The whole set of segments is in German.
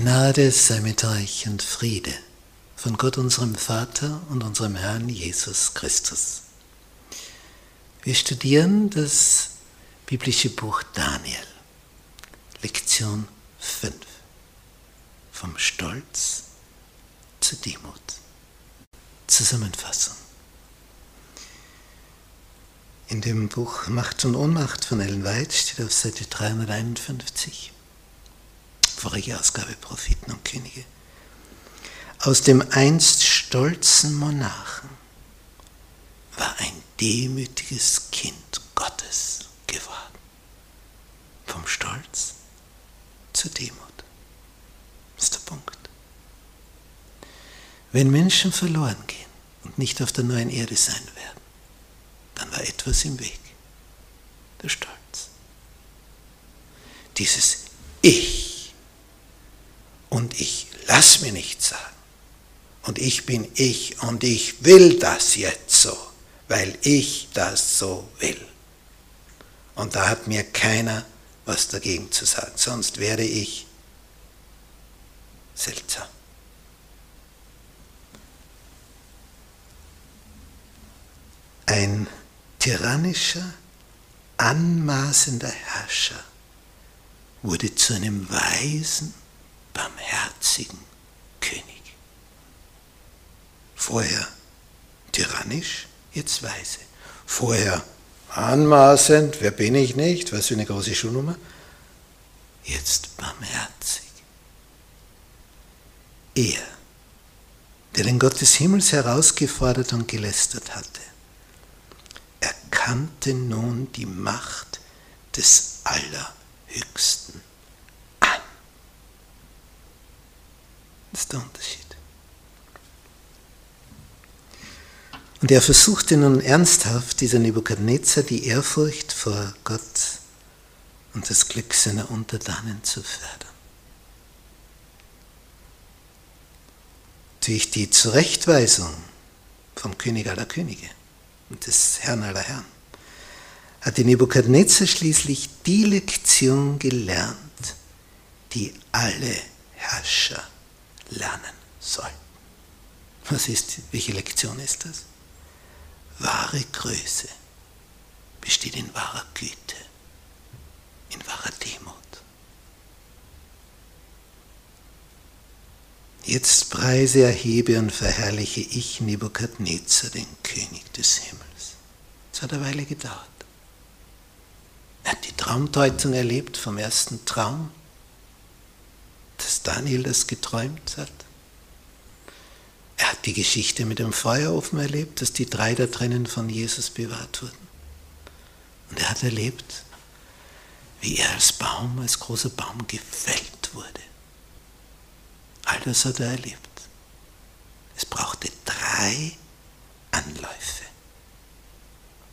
Gnade sei mit euch und Friede von Gott unserem Vater und unserem Herrn Jesus Christus. Wir studieren das biblische Buch Daniel, Lektion 5, vom Stolz zur Demut. Zusammenfassung. In dem Buch Macht und Ohnmacht von Ellen White steht auf Seite 351 vorige Ausgabe Propheten und Könige. Aus dem einst stolzen Monarchen war ein demütiges Kind Gottes geworden. Vom Stolz zur Demut. Das ist der Punkt. Wenn Menschen verloren gehen und nicht auf der neuen Erde sein werden, dann war etwas im Weg. Der Stolz. Dieses Ich und ich lass mir nichts sagen. Und ich bin ich und ich will das jetzt so, weil ich das so will. Und da hat mir keiner was dagegen zu sagen, sonst wäre ich seltsam. Ein tyrannischer, anmaßender Herrscher wurde zu einem weisen, barmherzigen König. Vorher tyrannisch, jetzt weise. Vorher anmaßend, wer bin ich nicht, was für eine große Schuhnummer. Jetzt barmherzig. Er, der den Gott des Himmels herausgefordert und gelästert hatte, erkannte nun die Macht des Allerhöchsten Das der Unterschied. Und er versuchte nun ernsthaft, dieser Nebukadnezar, die Ehrfurcht vor Gott und das Glück seiner Untertanen zu fördern. Durch die Zurechtweisung vom König aller Könige und des Herrn aller Herren hatte Nebukadnezar schließlich die Lektion gelernt, die alle Herrscher lernen soll. Was ist, welche Lektion ist das? Wahre Größe besteht in wahrer Güte, in wahrer Demut. Jetzt preise, erhebe und verherrliche ich Nebukadnezar, den König des Himmels. Es hat eine Weile gedauert. Er hat die Traumdeutung erlebt vom ersten Traum dass Daniel das geträumt hat. Er hat die Geschichte mit dem Feuerofen erlebt, dass die drei da drinnen von Jesus bewahrt wurden. Und er hat erlebt, wie er als Baum, als großer Baum gefällt wurde. All das hat er erlebt. Es brauchte drei Anläufe,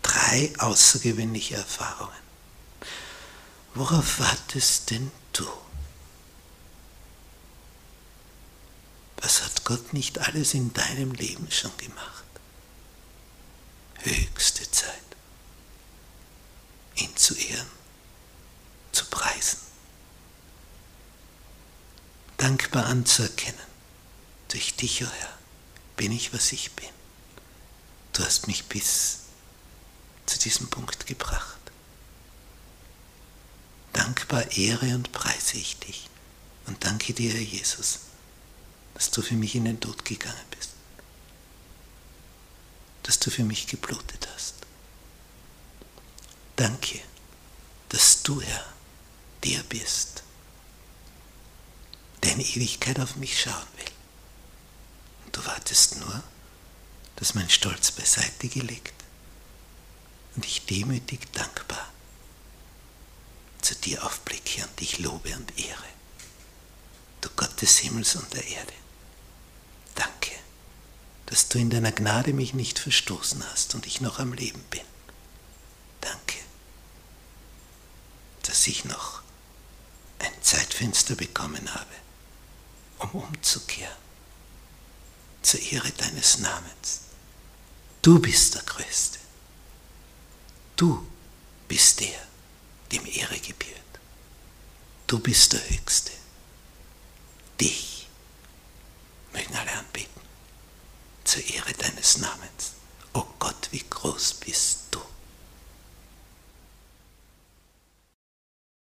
drei außergewöhnliche Erfahrungen. Worauf wartest denn du? Was hat Gott nicht alles in deinem Leben schon gemacht? Höchste Zeit, ihn zu ehren, zu preisen, dankbar anzuerkennen. Durch dich, o oh Herr, bin ich, was ich bin. Du hast mich bis zu diesem Punkt gebracht. Dankbar ehre und preise ich dich und danke dir, Herr Jesus dass du für mich in den Tod gegangen bist, dass du für mich geblutet hast. Danke, dass du, Herr, der bist, der in Ewigkeit auf mich schauen will. Und du wartest nur, dass mein Stolz beiseite gelegt und ich demütig dankbar zu dir aufblicke und dich lobe und ehre. Du Gott des Himmels und der Erde dass du in deiner Gnade mich nicht verstoßen hast und ich noch am Leben bin. Danke, dass ich noch ein Zeitfenster bekommen habe, um umzukehren zur Ehre deines Namens. Du bist der Größte. Du bist der, dem Ehre gebührt. Du bist der Höchste, der zur Ehre deines Namens. O oh Gott, wie groß bist du.